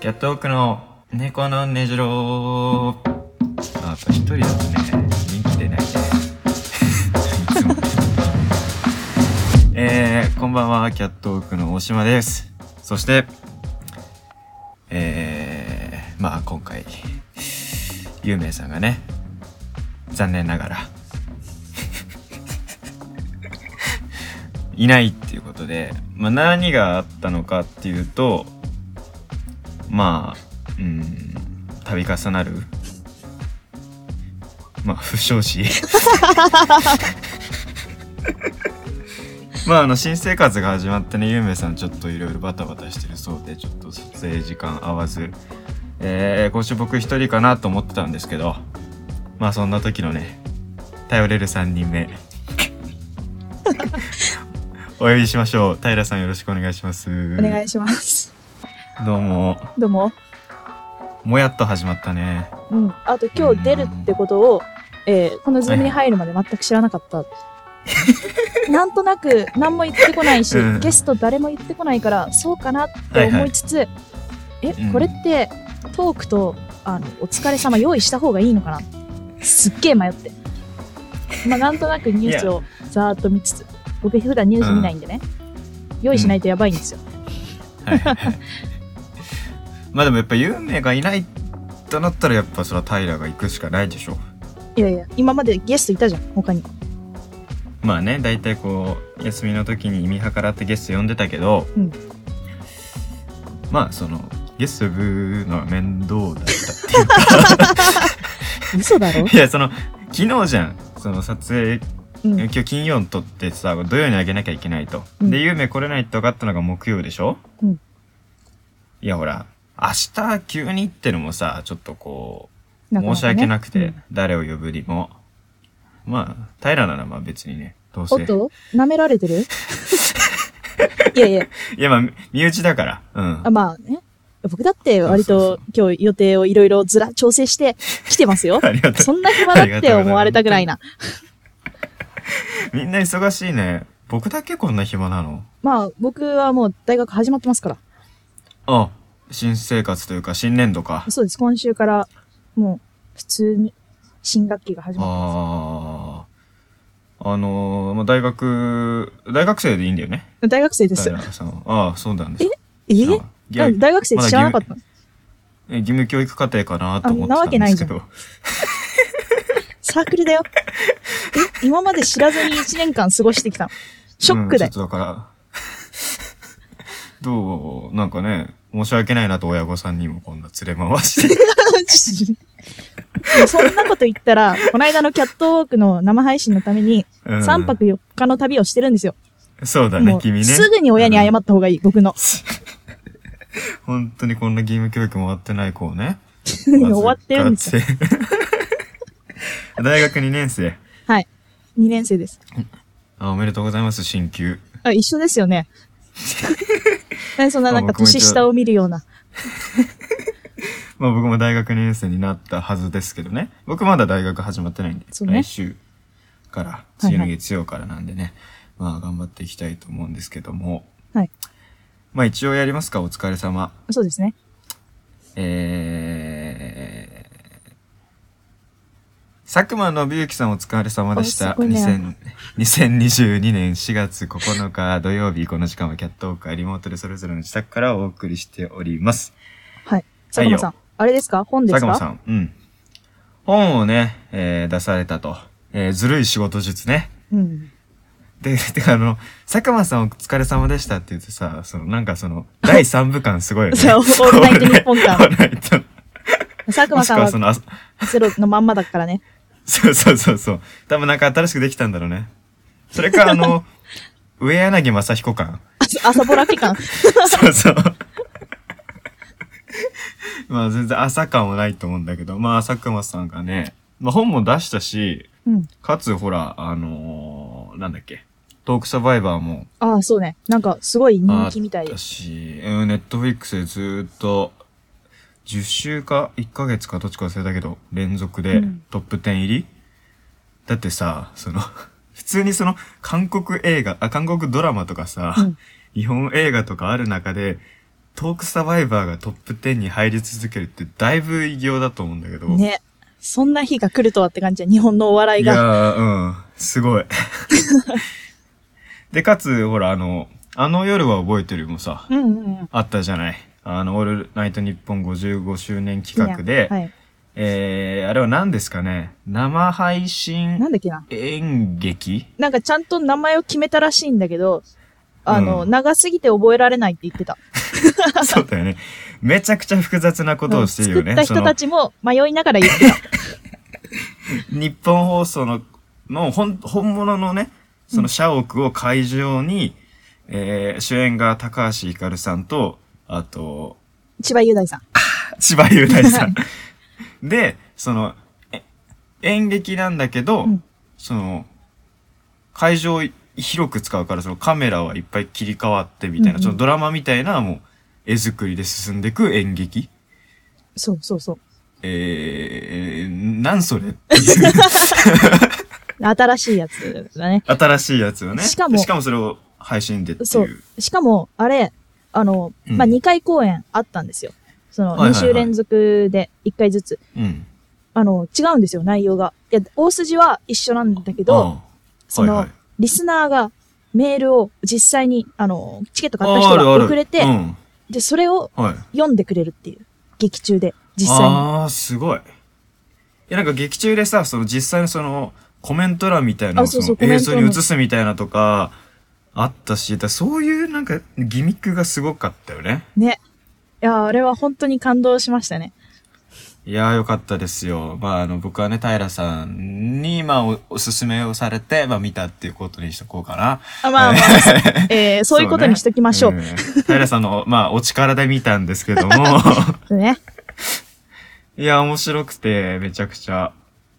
キャットオークの猫のねじろー。あ、やっぱ一人だとね、人気出ないね。い。えー、こんばんは、キャットオークの大島です。そして、えー、まあ今回、ゆうめいさんがね、残念ながら、いないっていうことで、まあ何があったのかっていうと、まあ、うん、度重なる、まあ、不祥事。まあ、あの、新生活が始まってね、ゆうめいさんちょっといろいろバタバタしてるそうで、ちょっと撮影時間合わず、えー、今週僕一人かなと思ってたんですけど、まあ、そんな時のね、頼れる3人目。お呼びしましょう。平さんよろしくお願いします。お願いします。どうも。どうも。もやっと始まったね。うん。あと今日出るってことを、えーこのズームに入るまで全く知らなかった。なんとなく何も言ってこないし、うんゲスト誰も言ってこないから、そうかなって思いつつ、え、うんこれってトークと、あの、お疲れ様用意した方がいいのかな？すっげえ迷って。まあなんとなくニュースをざーっと見つつ、僕普段ニュース見ないんでね、用意しないとやばいんですよ。はいはいはい。まあでもやっぱ有名がいないとなったらやっぱそれは平が行くしかないでしょ。いやいや、今までゲストいたじゃん、他に。まあね、大体こう、休みの時に見計らってゲスト呼んでたけど、うんまあその、ゲスト呼ぶのは面倒だったっていうか、嘘だろ？いやその、昨日じゃん。その撮影、うん。今日金曜に撮ってさ、土曜にあげなきゃいけないと。うんで、有名来れないって分かったのが木曜でしょ？うんいやほら、明日急にってのもさ、ちょっとこう、申し訳なくて、うん誰を呼ぶにも。まあ、平ならまあ別にね、どうせ。おっと舐められてる？いやいや、いやまあ、身内だから。うんあ。まあね。僕だって割と今日予定をいろいろずら調整して来てますよ。ありがとう。そんな暇だって思われたくないな。みんな忙しいね。僕だけこんな暇なの？まあ僕はもう大学始まってますから。あ、新生活というか新年度か。そうです。今週からもう普通に新学期が始まってまああ。あのー、まあ、大学、大学生でいいんだよね。す。大学生です。平さんはああ、そうなんです。え？知らんいやあ大学生って知らなかったの？え義務教育課程かなと思ってたんですけど。サークルだよ。え？今まで知らずに1年間過ごしてきたの？ショックだようん。ちょっとだから、どう、なんかね、申し訳ないなと親御さんにもこんな連れ回して。そんなこと言ったら、この間のキャットウォークの生配信のために、うん3泊4日の旅をしてるんですよ。そうだもう、ね君ね。すぐに親に謝った方がいい、僕の。本当にこんな義務教育も終わってない子をね。終わってるんですよ。よ。大学2年生。はい。2年生です。あ、おめでとうございます、進級。あ、一緒ですよね。何そんななんか年下を見るような。まあ僕も大学2年生になったはずですけどね。僕まだ大学始まってないんで、ね来週から、次の月曜からなんでね、まあ頑張っていきたいと思うんですけども。はい。まあ一応やりますか、お疲れ様。そうですね。えー、佐久間信之さんお疲れ様でした。おすごいね2000 2022年4月9日土曜日、この時間はキャットオークはリモートでそれぞれの自宅からお送りしております。はい。佐久間さん。あれですか？本ですか？佐久間さん、うん。本をね、えー出されたと。えーずるい仕事術ね。うん。で、てかあの、佐久間さんお疲れ様でしたって言ってさ、そのなんかその、第3部感すごいよね。そう オールナイトニッポン感オールナイト佐久間さんはもしくはその、あゼロのまんまだからね。そうそうそうそう。多分なんか新しくできたんだろうね。それかあの、上柳正彦感。あ朝ぼら期間。そ うそう。まあ全然朝感はないと思うんだけど、まあ佐久間さんがね、まあ本も出したし、うん。かつほら、あのーなんだっけ、トークサバイバーもああ、そうね。なんか、すごい人気みたいたし、うんネットフリックスでずーっと、10週か1ヶ月かどっちか忘れたけど、連続でうんトップ10入り、だってさ、その、普通にその、韓国映画、あ、韓国ドラマとかさ、うん日本映画とかある中で、トークサバイバーがトップ10に入り続けるってだいぶ偉業だと思うんだけど。ね。そんな日が来るとはって感じや、日本のお笑いいやうん。すごい。で、かつ、ほら、あの、あの夜は覚えてるもさ、うんうんうん。あったじゃない？あの、オールナイトニッポン55周年企画で、はい。えー、あれは何ですかね？生配信なんだっけな。演劇？なんかちゃんと名前を決めたらしいんだけど、あの、うん長すぎて覚えられないって言ってた。そうだよね。めちゃくちゃ複雑なことをしてるよね。作った人たちも迷いながら言ってた。日本放送の、の本、本物のね、その社屋を会場に、えー、主演が高橋ひかるさんと、あと、千葉雄大さん。千葉雄大さん。で、その、え演劇なんだけど、うんその、会場を広く使うから、そのカメラはいっぱい切り替わってみたいな、うんうんそのドラマみたいな、もう、絵作りで進んでいく演劇？そうそうそう。えー、なんそれ新しいやつだね。新しいやつをね。しかもしかもそれを配信でっていう。そうしかも、あれ、あの、うんまあ、2回公演あったんですよ。その、2はいはいはい週連続で1回ずつ。うん。あの、違うんですよ、内容が。いや、大筋は一緒なんだけど、その、リスナーがメールを実際に、あの、チケット買った人があるある送れて、うん。で、それをはい。読んでくれるっていう。劇中で、実際に。ああ、すごい。いや、なんか劇中でさ、その実際のその、コメント欄みたいな映像に映すみたいなとか、あったし、だそういうなんかギミックがすごかったよね。ね。いや、あれは本当に感動しましたね。いやーよかったですよ。まああの僕はね、平さんにまあおおすすめをされて、まあ見たっていうことにしとこうかな。あまあまあ、えー そういうことにしときましょう。ん平さんの、まあお力で見たんですけども、ね。いや、面白くて、めちゃくちゃ、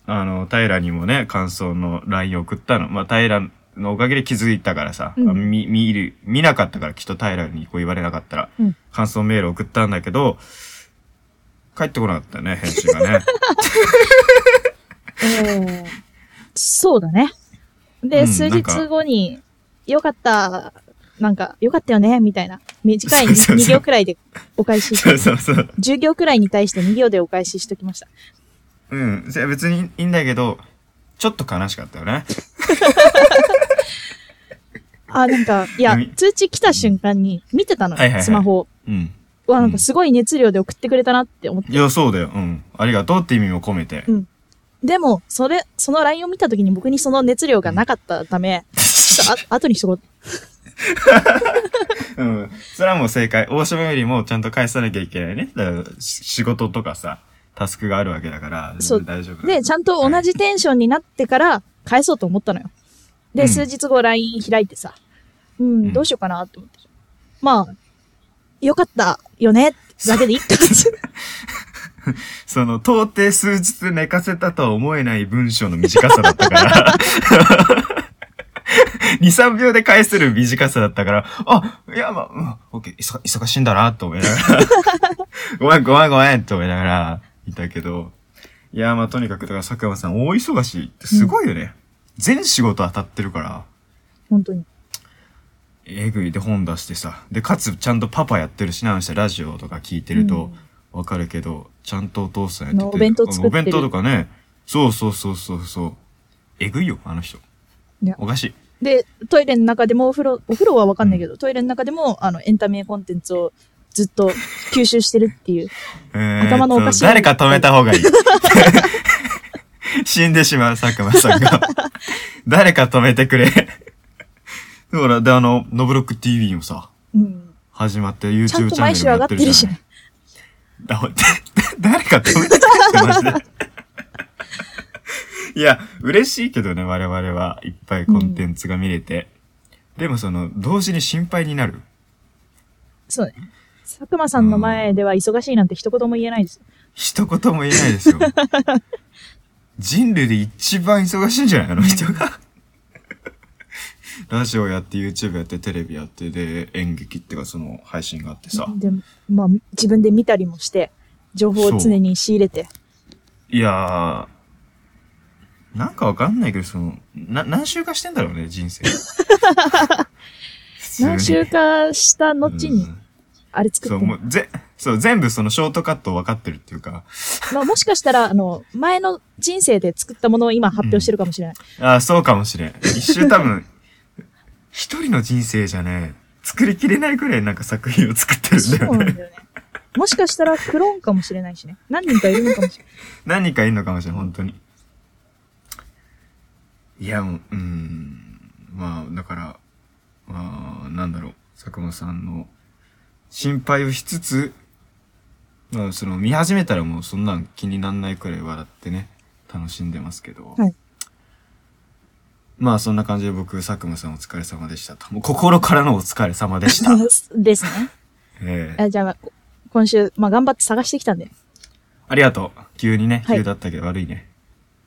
あの、平にもね、感想の LINE 送ったの。まあ、平のおかげで気づいたからさ、うんあ見、見る、見なかったからきっと平にこう言われなかったら、うん感想メール送ったんだけど、帰ってこなかったね、返信がね。えーそうだね。で、うん数日後に、よかった、なんか、よかったよね、みたいな。短いそうそうそう2行くらいでお返ししそうそうそう。10行くらいに対して2行でお返ししときました。うん。別にいいんだけど、ちょっと悲しかったよね。あ、なんか、いやみ、通知来た瞬間に見てたのよ、はいはいはいスマホを。うん。うわ、なんかすごい熱量で送ってくれたなって思って。いや、そうだよ。うん。ありがとうって意味も込めて。うんでも、それ、その LINE を見た時に僕にその熱量がなかったため、ちょっとあ後にしとこう。うん。それはもう正解。大島よりもちゃんと返さなきゃいけないね。だからし仕事とかさ、タスクがあるわけだから、そう大丈夫。で、ちゃんと同じテンションになってから返そうと思ったのよ。で、うん数日後 LINE 開いてさ、うん、うんどうしようかなって思って。まあ、よかったよねだけでいいかって。その、到底数日寝かせたとは思えない文章の短さだったから。2、3秒で返せる短さだったから、あ、いや、まあ、うん、オッケー、忙忙しいんだな、と思いながら。ごめん、ごめん、ごめん、と思いながら、いたけど。いや、まあ、とにかく、だから、佐久間さん、大忙しいってすごいよね。全仕事当たってるから。本当に。えぐいで本出してさ。で、かつちゃんとパパやってるしな、あの人ラジオとか聞いてるとわかるけど、ちゃんとお父さんやってて。のお弁当作ってるお弁当とかね。そうそうそうそうそう。えぐいよ、あの人。おかしい。で、トイレの中でもお風呂、お風呂はわかんないけど、トイレの中でも、あの、エンタメコンテンツをずっと吸収してるっていう。頭のおかしい誰か止めた方がいい。死んでしまう、佐久間さんが。誰か止めてくれ。ほら、で、あの、ノブロック TV もさ、うん。始まって YouTube チャンネルちゃんと毎週上がってるし。だ 誰か止めてくれってマジで。いや、嬉しいけどね、我々はいっぱいコンテンツが見れて。でもその、同時に心配になる。そうね。佐久間さんの前では忙しいなんて一言も言えないですよ。一言も言えないですよ。人類で一番忙しいんじゃないあの？人が。ラジオやって、YouTube やって、テレビやって、で、演劇っていうかその配信があってさ。で、まあ、自分で見たりもして、情報を常に仕入れて。いやー、なんかわかんないけど、その、な、何週かしてんだろうね、人生。何週かした後に、うんあれ作そう、ってんの？もう、ぜ、そう、全部そのショートカット分かってるっていうか、まあ、もしかしたら、あの、前の人生で作ったものを今発表してるかもしれない。ああ、そうかもしれん。一周多分、一人の人生じゃね、作りきれないくらいなんか作品を作ってるんそうだよね。なんだよね。もしかしたらクローンかもしれないしね。何人かいるのかもしれない。何人かいるのかもしれん、本当に。いや、もう、うーん。まあ、だから、まあ、なんだろう、佐久間さんの心配をしつつ、まあ、その、見始めたらもうそんなん気になんないくらい笑ってね、楽しんでますけど。はいまあ、そんな感じで僕、佐久間さんお疲れ様でしたと。もう心からのお疲れ様でした。ですね。ええあじゃあ、こ今週、まあ、頑張って探してきたんで。ありがとう。急にね、はい急だったけど悪いね。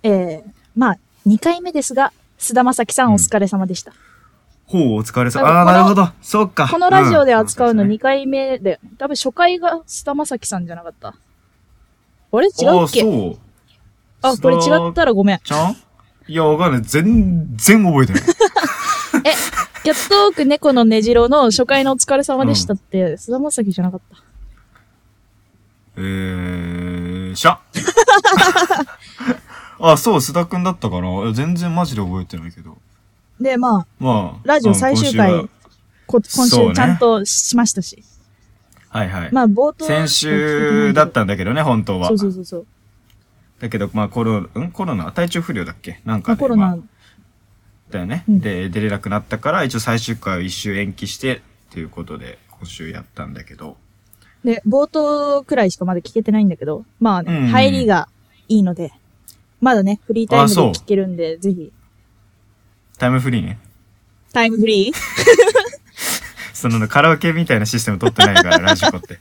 えー、まあ、2回目ですが、菅田将暉さんお疲れ様でした。ほう、お疲れ様。ああなるほど。そうか。このラジオで扱うのん2回目で、多分初回が菅田将暉さんじゃなかった。あれ？違うっけ？あそう。あ、これ違ったらごめん。ちゃん？いや、わかんない。全然覚えてない。キャットウォーク猫のねじろの初回のお疲れ様でしたって、菅田将暉じゃなかった？えー、しゃ あ、そう、須田くんだったかな。いや全然マジで覚えてないけど。で、まあ、まあ。ラジオ最終回、うんこ今そうね週ちゃんとしましたし。はいはい。まあ、冒頭。先週だったんだけどね、本当はそう。そうそうそう。だけど、まあコロ、ん？コロナ？体調不良だっけ？なんまあ、かでコロナまあ、だよね、うんで、出れなくなったから、一応最終回を一周延期して、っていうことで、今週やったんだけど。で、冒頭くらいしかまだ聞けてないんだけど、まあね、うんうん入りがいいので、まだね、フリータイムで聞けるんで、ぜひ、タイムフリーね。タイムフリー？そのカラオケみたいなシステム取ってないから、ラジコって。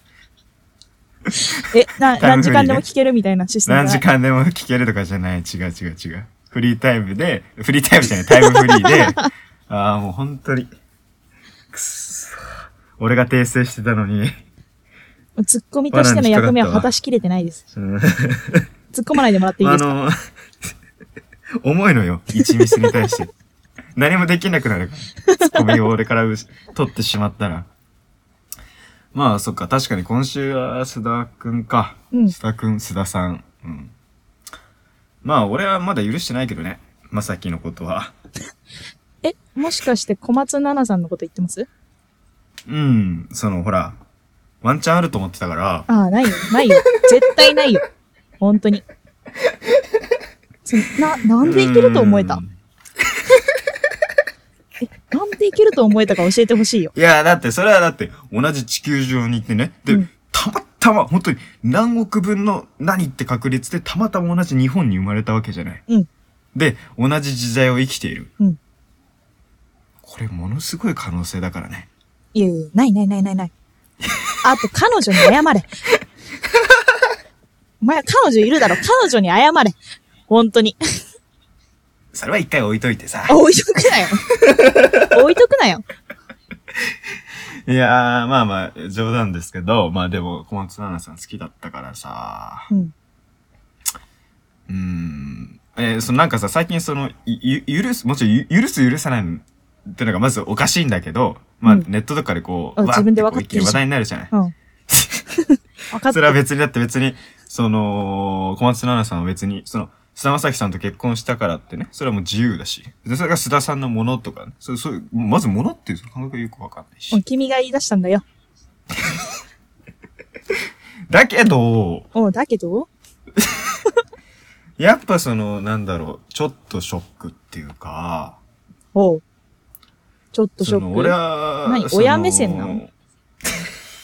え、な、ね何時間でも聞けるみたいなシステムが？何時間でも聞けるとかじゃない。違う違う違う。フリータイムで、フリータイムじゃない、タイムフリーで、ああ、もう本当に。くっそ。俺が訂正してたのに。ツッコミとしての役目は果たしきれてないです。うん突っ込まないでもらっていいあですか？の、重いのよ。一ミスに対して。何もできなくなるから。ツッコミを俺から取ってしまったら。まあ、そっか。確かに今週は須田くんか。うん須田くん、須田さん。うん。まあ、俺はまだ許してないけどね。まさきのことは。え、もしかして小松菜奈さんのこと言ってます？うん。その、ほら、ワンチャンあると思ってたから。ああ、ないよ。ないよ。絶対ないよ。本当に。そな、なんでいけると思えた？なんでいけると思えたか教えてほしいよ。いや、だって、それはだって、同じ地球上にいてね。で、うんたまたま、本当に何億分の何って確率で、たまたま同じ日本に生まれたわけじゃない。うん。で、同じ時代を生きている。うん。これ、ものすごい可能性だからね。いやいや、ないないないないない。あと、彼女に謝れ。お前、彼女いるだろ。彼女に謝れ。本当に。それは一回置いといてさ。置いとくなよ。置いとくなよ。いやー、まあまあ、冗談ですけど、まあでも、小松菜奈さん好きだったからさ。うん。うーん。えーそのなんかさ、最近その、いゆ許す、もちろんゆ許す許さないってのがまずおかしいんだけど、まあうんネットとかでこう、わ自分で分かってる話題になるじゃない？うん。分かっそれは別に、だって別に、その、小松菜奈さんは別に、その、菅田将暉さんと結婚したからってね、それはもう自由だし。でそれが須田さんのものとかね、そう、そういう、まずものっていうその感覚がよくわかんないし。君が言い出したんだよ。だけど、おうだけど？やっぱその、なんだろう、ちょっとショックっていうか、おう。ちょっとショック？俺は、何？親目線なの？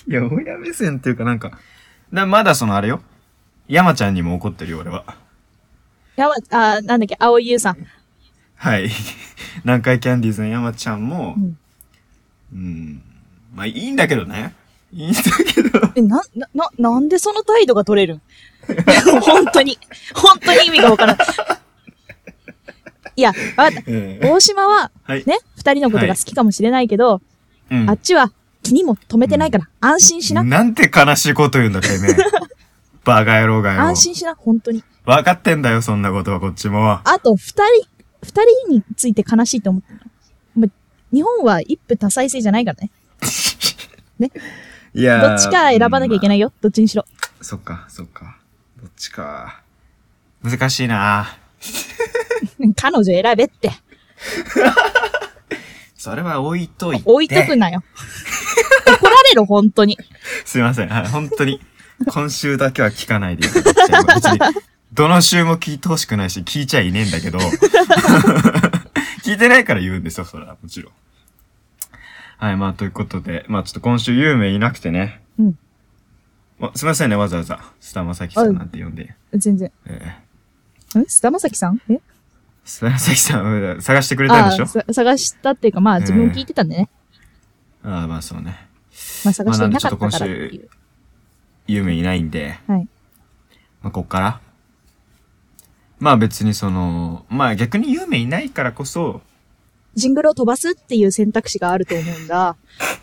いや、親目線っていうかなんか、なまだそのあれよ。山ちゃんにも怒ってるよ、俺は。やば、あ、なんだっけ、青井優さん。はい。南海キャンディーズの山ちゃんもう、ん。うん。まあいいんだけどね。いいんだけど。え、な、な、な、なんでその態度が取れるん？本当に。本当に意味がわからん。いや、わかった。え大島は、はい。ね、二人のことが好きかもしれないけど、うんあっちは気にも留めてないから、安心しな。なんて悲しいこと言うんだ、てめえ。バカ野郎がよ。安心しな、本当に。分かってんだよ、そんなことはこっちも。あと、二人、二人について悲しいと思ってる日本は一夫多妻制じゃないからね。いやどっちか選ばなきゃいけい。ないよ。どっちにしろ。そっか、そっか。どっちか。難しいな 彼女選べって。それは置いといて。置いとくなよ。怒られる、本当に。すいません。はい、本当に。今週だけは聞かないでどの週も聞いてほしくないし、聞いちゃいねえんだけど。聞いてないから言うんですよ、それは。もちろん。はい、まあ、ということで、まあ、ちょっと今週、有名いなくてね。うん。ま、すいませんね、わざわざ、スタマサキさんなんて呼んで。全然。えー、ん菅田将暉さん？え？スタマサキさん、う ん探してくれたんでしょ？探したっていうか、まあ自分聞いてたんでね。ああ、まあ、そうね。まあ探していなかったからってまあなんでちょっという。有名いないんで。はい。まあ、こっから。まあ別にその、まあ逆に有名いないからこそ、ジングルを飛ばすっていう選択肢があると思うんだ。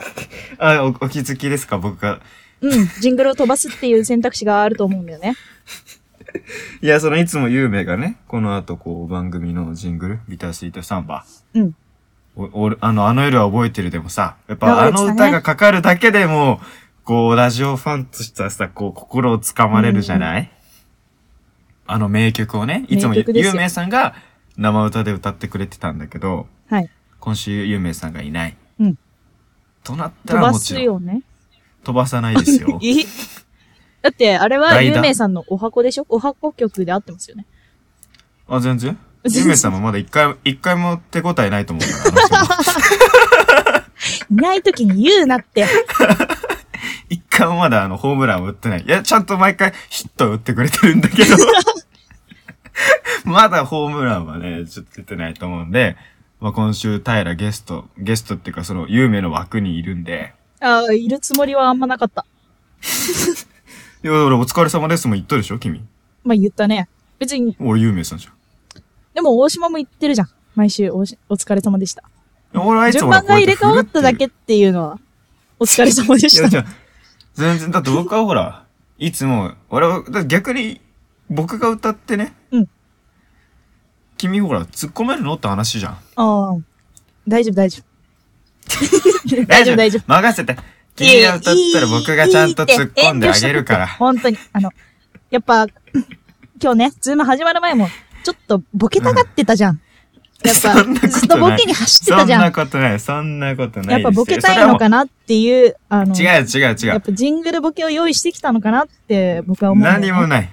あ、おお気づきですか？僕が。うん。ジングルを飛ばすっていう選択肢があると思うんだよね。いや、そのいつも有名がね、この後こう番組のジングル、ビタースイートサンバ。うん。お、おあの、あの夜は覚えてるでもさ、やっぱあの歌がかかるだけでも、こう、ラジオファンとしてはさ、こう、心をつかまれるじゃない、あの名曲をね、いつも名曲ですよ有名さんが生歌で歌ってくれてたんだけど、はい。今週有名さんがいない。うん。となった飛ばらもちろん、すよね。飛ばさないですよ。えだって、あれは代打有名さんのお箱でしょ？お箱曲で合ってますよね。あ、全然？全然有名さんもまだ一回、一回も手応えないと思うから、あの人も いない時に言うなって。一回もまだあの、ホームランを打ってない。いや、ちゃんと毎回ヒットを打ってくれてるんだけど、まだホームランはね、ちょっと出てないと思うんで、まあ、今週、平ゲスト、ゲストっていうかその、有名の枠にいるんで、ああ、いるつもりはあんまなかった。いや、俺お疲れ様ですも言ったでしょ君。まあ言ったね。別に、俺有名さんじでも大島も言ってるじゃん。毎週おしお疲れ様でした。ゃん。俺はいつ順も番が入れ替わっただけっていうのは、お疲れ様でいや、した。じゃ全然、だって僕はほら、いつも、俺は、だ逆に、僕が歌ってね、うん君ほら、突っ込めるのって話じゃん。ああ。大丈夫、大丈夫。大丈夫、大丈夫。任せて。君が歌ったら僕がちゃんと突っ込んであげるから。本当に。あの、やっぱ、今日ね、ズーム始まる前も、ちょっとボケたがってたじゃん。やっぱ、ずっとボケに走ってたじゃ。そんなんことない。そんなことない。やっぱボケたいのかなっていう、あの、違う違う違う。やっぱジングルボケを用意してきたのかなって僕は思うね、何もない。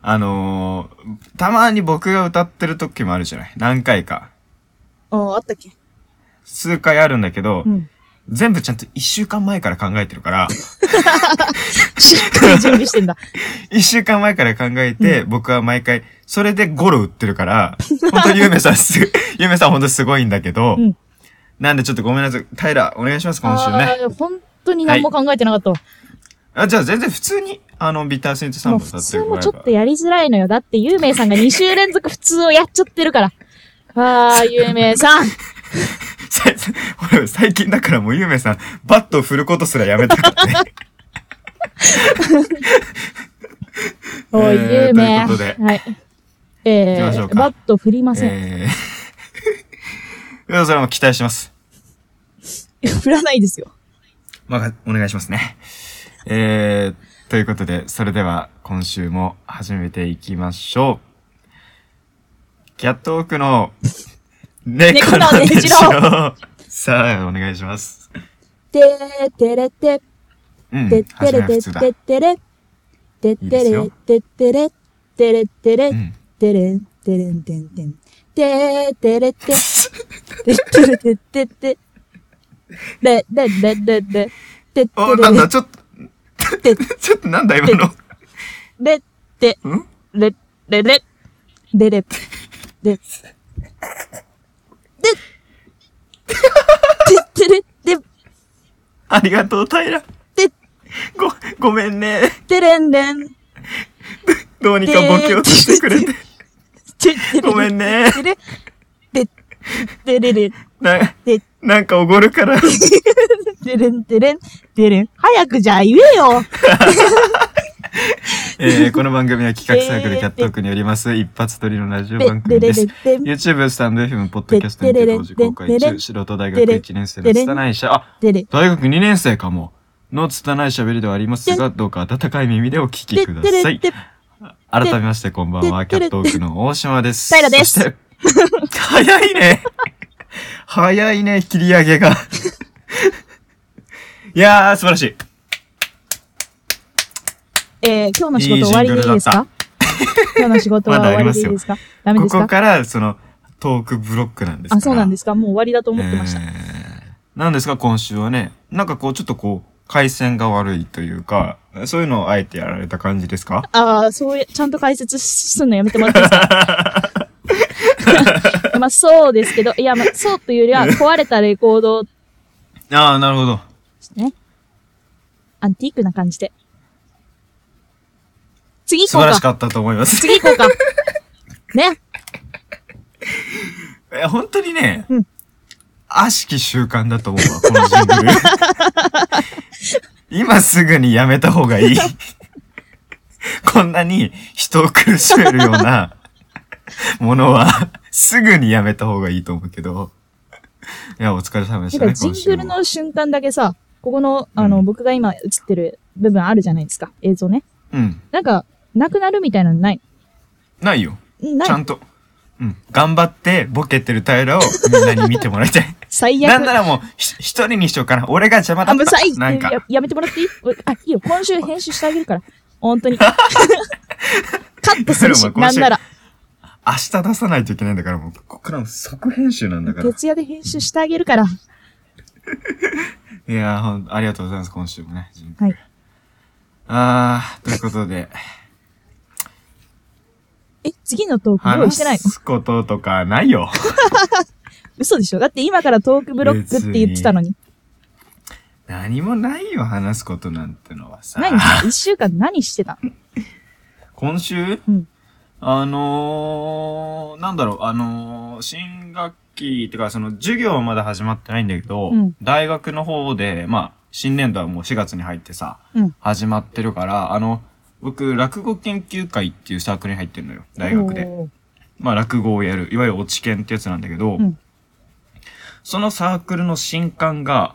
あのー、たまに僕が歌ってる時もあるじゃない。何回か。ああったっけ？数回あるんだけど、うん。全部ちゃんと一週間前から考えてるから、しっかり準備してんだ。一週間前から考えて、僕は毎回、それでゴロ打ってるから、本当にゆめさんす、ゆめさん本当すごいんだけど、うんなんでちょっとごめんなさい。平、お願いします、今週ね。本当に何も考えてなかったわ。あ、じゃあ全然普通に、あの、ビターセントサンバもう普通歌ってるもちょっとやりづらいのよ。だって、ゆうめいさんが2週連続普通をやっちゃってるから。あー、ゆうめいさん。最近だからもうゆめさん、バットを振ることすらやめたからね。おい、えーゆうめい。ということではい。えー、バット振りません。えー、それはもう期待します。振らないですよ。まあ、お願いしますね。えー、ということで、それでは今週も始めていきましょう。キャットオークの猫のねじろさあ、お願いします。てーてれて、うん。てってれてっ。てってれ。てってれてってれ。てれてれう。ん。てれん、てれんてんてん。てーてれて。てってれてってって。れ、れ、れ、れ、れ。てってお、れなんだ、れ。ちょって、と、ちょっとなんだ今の？れ、って、ん？れ、れ、れ。れれ。てってれ、で、ありがとう、平。で、ご、ごめんね。てれんれん。どうにかボケをしてくれて。てってれごめんね。てれ、て、てれれ。な、て、なんかおごるから。てれんてれん、てれん。早くじゃあ言えよ えーこの番組は企画サークルキャットークによります一発撮りのラジオ番組です。YouTube、スタンド FM、ポッドキャストにて同時公開中、素人大学1年生の拙い者、あ。大学2年生かも。の拙い喋りではありますが、どうか温かい耳でお聞きください。で改めましてこんばんは、キャットークの大島です。平です早いね。早いね、切り上げが。いやー、素晴らしい。えー、今日の仕事終わりでいいですか？今日の仕事は 終わりでいいですか？ダメですか？ここから、その、トークブロックなんです。あ、そうなんですか？もう終わりだと思ってました。えーなんですか、今週はね。なんかこう、ちょっとこう、回線が悪いというか、そういうのをあえてやられた感じですか？ああ、そういう、ちゃんと解説すんのやめてもらっていいですか？まあそうですけど、いや、まあそうというよりは壊れたレコードああ、なるほど。ね。アンティークな感じで。次行こうか。素晴らしかったと思います。次行こうか。ね。え、本当にね、うん悪しき習慣だと思うわ、このジングル。今すぐにやめた方がいい。こんなに人を苦しめるようなものは、すぐにやめた方がいいと思うけど。いや、お疲れ様でしたね、ジングルの瞬間だけさ、ここの、あの、うん僕が今映ってる部分あるじゃないですか。映像ね。うん。なんか、なくなるみたいなのない？ないよ。ないちゃんと。うん。頑張ってボケてる平をみんなに見てもらいたい。最悪。なんならもう、ひ一人にしようかな。俺が邪魔だあ、もう最った。なんかや。やめてもらっていい？おあ、いいよ。今週編集してあげるから。本当に。カットするしなんなら。明日出さないといけないんだから、もう、ここからも即編集なんだから。徹夜で編集してあげるから。いやー、ほんありがとうございます、今週もね。はい。あー、ということで、え、次のトーク用意してないの？話すこととかないよ。嘘でしょ？だって今からトークブロックって言ってたのに。何もないよ、話すことなんてのはさ。何？一週間何してた？の今週？うん。あのー、なんだろう、あのー、新学期、ってか、その、授業はまだ始まってないんだけど、うん大学の方で、まあ、新年度はもう4月に入ってさ、うん始まってるから、あの、僕、落語研究会っていうサークルに入ってるのよ、大学で。まあ、落語をやる、いわゆる落ち研ってやつなんだけど、うん。そのサークルの新刊が、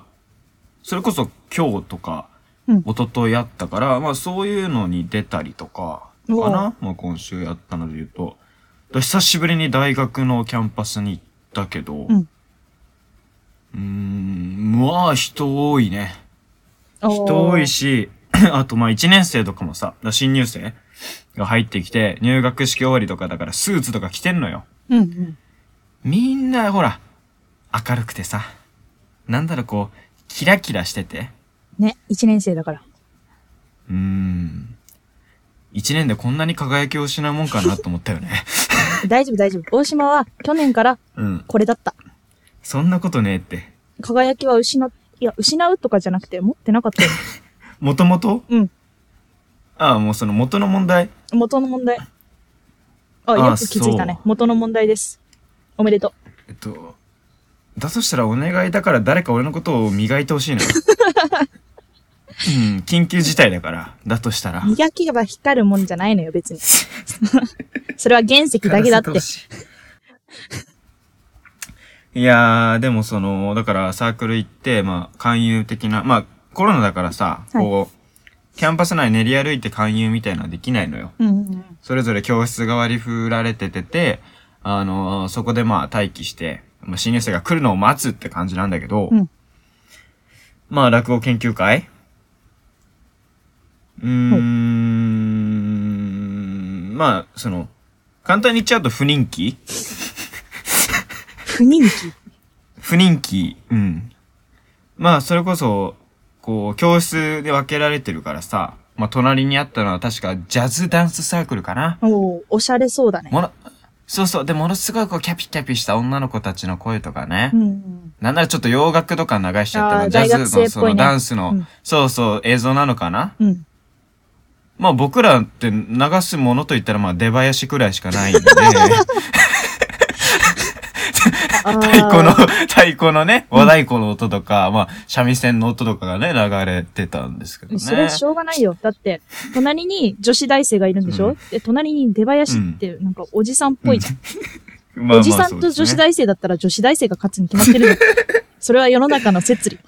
それこそ今日とか、うん。一昨日あったから、まあそういうのに出たりとか、かおな？まあ今週やったので言うと、だ久しぶりに大学のキャンパスに行ったけど、うん。うーん、まあ人多いね。人多いし、あとまあ1年生とかもさ、新入生が入ってきて、入学式終わりとかだからスーツとか着てんのよ。うんうん。みんなほら、明るくてさ、なんだろうこう、キラキラしてて、ね、一年生だから。うーん。一年でこんなに輝きを失うもんかなと思ったよね。大丈夫大丈夫。大島は去年からうん。これだった。そんなことねえって。輝きは失っ、いや、失うとかじゃなくて持ってなかったよ。もともとうん。ああ、もうその元の問題？元の問題。あ、あよく気づいたねそ。元の問題です。おめでとえっと、だとしたらお願いだから誰か俺のことを磨いてほしいな。うん、緊急事態だから、だとしたらう。。磨きが光るもんじゃないのよ、別に。それは原石だけだって。いやー、でもその、だからサークル行って、まあ、勧誘的な、まあ、コロナだからさ、はいこう、キャンパス内練り歩いて勧誘みたいなのはできないのよ。うんうんうん。それぞれ教室が割り振られててて、あのーそこでまあ待機して、まあ、新入生が来るのを待つって感じなんだけど、うんまあ落語研究会？うーん、まあ、その、簡単に言っちゃうと不人気？不人気？不人気、うん。まあ、それこそ、こう、教室で分けられてるからさ、まあ、隣にあったのは確かジャズダンスサークルかな。おーおしゃれそうだね。もの、そうそう。で、ものすごいこう、キャピキャピした女の子たちの声とかね。うんうん。なんならちょっと洋楽とか流しちゃっても、ジャズのそのダンスの、うんそうそう、映像なのかなうん。まあ僕らって流すものといったらまあ出囃子くらいしかないんで、太鼓の、太鼓のね、和太鼓の音とか、まあ、三味線の音とかがね、流れてたんですけどね。それはしょうがないよ。だって、隣に女子大生がいるんでしょ、うんで、隣に出囃子って、なんかおじさんっぽいじゃん。まあまあおじさんと女子大生だったら女子大生が勝つに決まってる。それは世の中の摂理。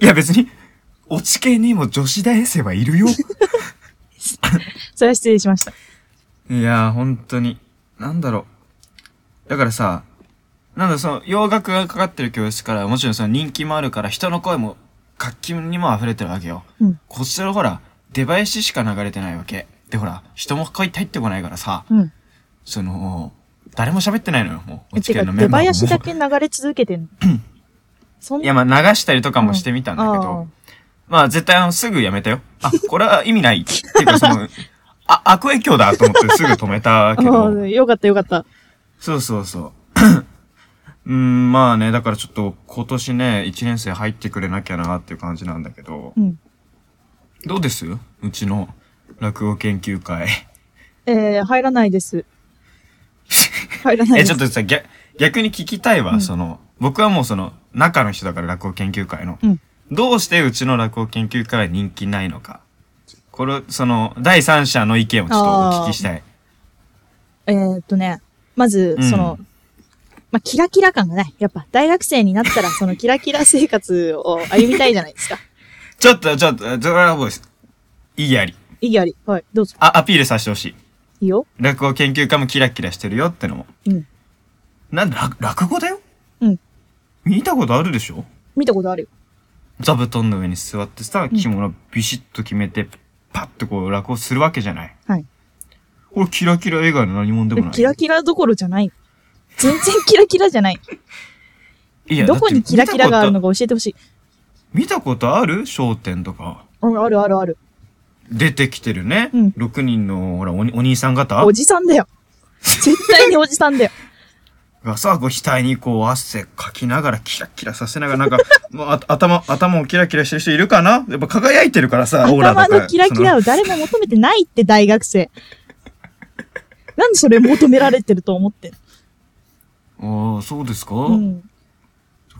いや別に、落ち系にも女子大生はいるよ。それは失礼しました。いやー、本当に。なんだろう。だからさ、なんだその、洋楽がかかってる教室から、もちろんその人気もあるから、人の声も、活気にも溢れてるわけよ。うんこっちらほら、出囃子しか流れてないわけ。でほら、人も入ってこないからさ、うん。その、誰も喋ってないのよ、もう。えてか、の出メンバーも囃子だけ流れ続けてんの？そんいや、まあ流したりとかもしてみたんだけど、まあ絶対あの、すぐやめたよ。あ、これは意味ない。っていうかその、あ、悪影響だと思ってすぐ止めたけあど。あ、よかったよかった。そうそうそう。うん、まあね、だからちょっと今年ね、1年生入ってくれなきゃなっていう感じなんだけど、うん。どうです？うちの落語研究会。えー、入らないです。入らないえ、です。ちょっとさ、逆、逆に聞きたいわ、うんその、僕はもうその、中の人だから落語研究会の。うんどうしてうちの落語研究会は人気ないのか。これ、その、第三者の意見をちょっとお聞きしたい。えーっとね、まずう、んその、まあ、キラキラ感がない。やっぱ、大学生になったら、そのキラキラ生活を歩みたいじゃないですか。ちょっと、ちょっと、ドラゴイス。意義あり。意義あり。はい、どうぞ。あ、アピールさせてほしい。いいよ。落語研究会もキラキラしてるよってのも。うん。なんで、落落語だよ？うん。見たことあるでしょ？見たことあるよ。座布団の上に座ってさ、うん着物ビシッと決めて、パッとこう落語するわけじゃない。はい。これキラキラ映画の何者でもない。キラキラどころじゃない。全然キラキラじゃない。いやどこにキラキラがあるのかか教えてほしい。見たことある？商店とか。うん、あるあるある。出てきてるね。うん6人の、ほら、おにお兄さん方？おじさんだよ。絶対におじさんだよ。がさ、こう額にこう汗かきながらキラキラさせながら、なんか、もうあ頭、頭をキラキラしてる人いるかな？やっぱ輝いてるからさ、オーラ。頭のキラキラを誰も求めてないって大学生。なんでそれ求められてると思ってんその？ああ、そうですか、のうん。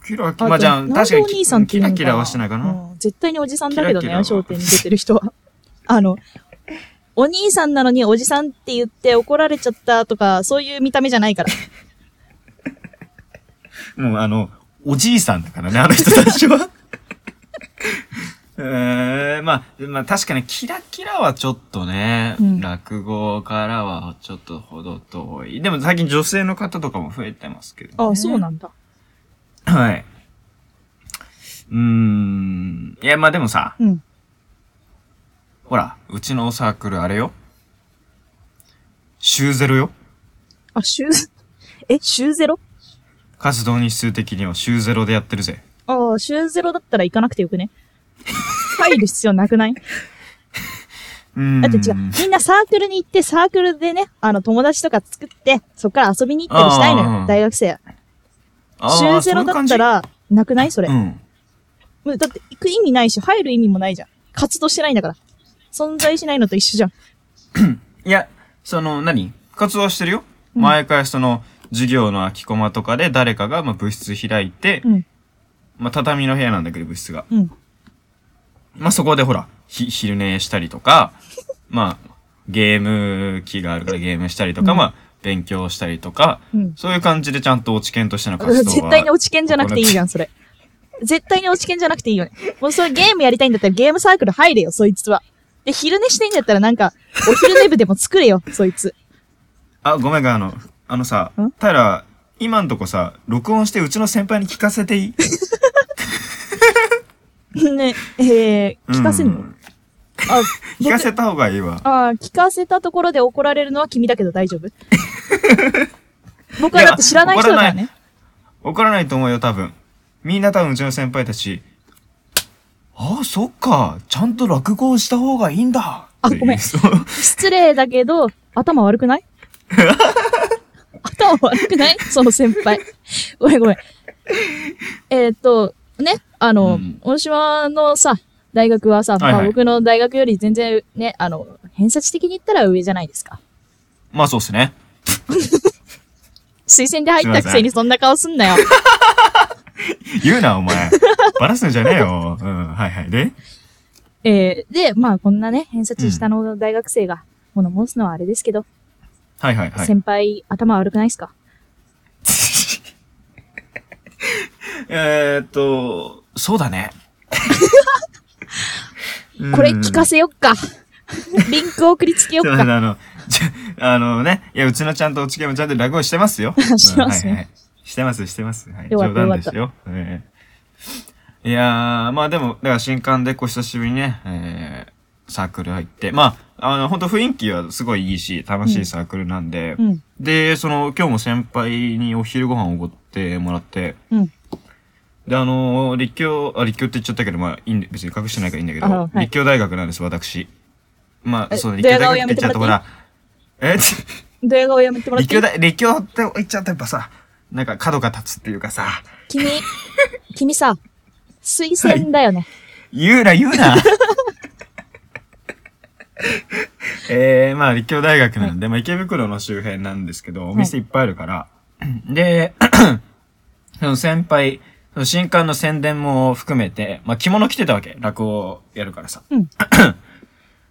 キラキラ、まあじゃあ、と確かに兄さんっていうのかキラキラはしてないかな。うん絶対におじさんだけどね、商店に出てる人は。あの、お兄さんなのにおじさんって言って怒られちゃったとか、そういう見た目じゃないから。もうあの、おじいさんだからね、あの人たちは。えー、まあ、まあ確かにキラキラはちょっとね、うん落語からはちょっとほど遠い。でも最近女性の方とかも増えてますけど、ね。ああ、そうなんだ。はい。うーん。いや、まあでもさ、うん。ほら、うちのサークルあれよ。週ゼロよ。あ、週、え、週ゼロ？活動日数的には週ゼロでやってるぜ。ああ、週ゼロだったら行かなくてよくね。入る必要なくない？だ。って違う。みんなサークルに行って、サークルでね、あの、友達とか作って、そっから遊びに行ったりしたいのよ、大学生。週ゼロだった、ら、なくない？それ。そういう感もうだって行く意味ないし、入る意味もないじゃん。活動してないんだから。存在しないのと一緒じゃん。いや、その、何？活動してるよ。うん毎回その、授業の空きコマとかで誰かがまあ部室開いて、うん。まあ畳の部屋なんだけど部室が。うん。まあそこでほら、ひ、昼寝したりとか、まあ、ゲーム機があるからゲームしたりとか、うんまあ、勉強したりとか、うん。そういう感じでちゃんと落ち研としての活動は。絶対に落ち研じゃなくていいじゃん、それ。絶対に落ち研じゃなくていいよね。もうそれゲームやりたいんだったらゲームサークル入れよ、そいつは。で、昼寝してんだったらなんか、お昼寝部でも作れよ、そいつ。あ、ごめんが、あの、あのさん、平、今んとこさ、録音してうちの先輩に聞かせていい？ね、えー、聞かせんの、うんあ、聞かせた方がいいわ。あー聞かせたところで怒られるのは君だけど大丈夫？僕はだって知らない人だからね。怒らないと思うよ、多分。みんな多分うちの先輩たち、ああ、そっか、ちゃんと落語をした方がいいんだ。あごめん失礼だけど、頭悪くない？頭悪くない？その先輩。ごめんごめん。えーっと、ね、あの、うん大島のさ、大学はさ、はいはいまあ僕の大学より全然ね、あの、偏差値的に言ったら上じゃないですか。まあそうっすね。推薦で入ったくせにそんな顔すんなよ。言うな、お前。バラすんじゃねえよ。うん、はいはい。で？えー、で、まあこんなね、偏差値下の大学生が物申すのはあれですけど、はいはいはい。先輩頭悪くないですか？えーっと、そうだね。これ聞かせよっか。リンク送りつけよっうん。か。あの、あのね、いや、うちのちゃんとおちげもちゃんと落語してますよ。してますねうんはいはいしてます、してます。はい。よ冗談ですよ。ええいやー、まあでも、だから新刊でこう久しぶりにね、えー、サークル入って、まあ、あの、本当雰囲気はすごいいいし、楽しいサークルなんで、うん。で、その、今日も先輩にお昼ご飯をおごってもらって、うん。で、あのー立教、あ、立教って言っちゃったけど、まあ、いいんで、別に隠してないからいいんだけど、あはい。立教大学なんです、私。まあ、えそう、立教大学って言っちゃうとほら、え？ちドヤ顔やめてもらっていい？立教大、立教って言っちゃうとやっぱさ、なんか角が立つっていうかさ、君、君さ、推薦だよね。言うな、言うな。えー、まあ、立教大学なんで、まあ、池袋の周辺なんですけど、お店いっぱいあるから、で、その先輩、その新刊の宣伝も含めて、まあ、着物着てたわけ。落語やるからさ。うん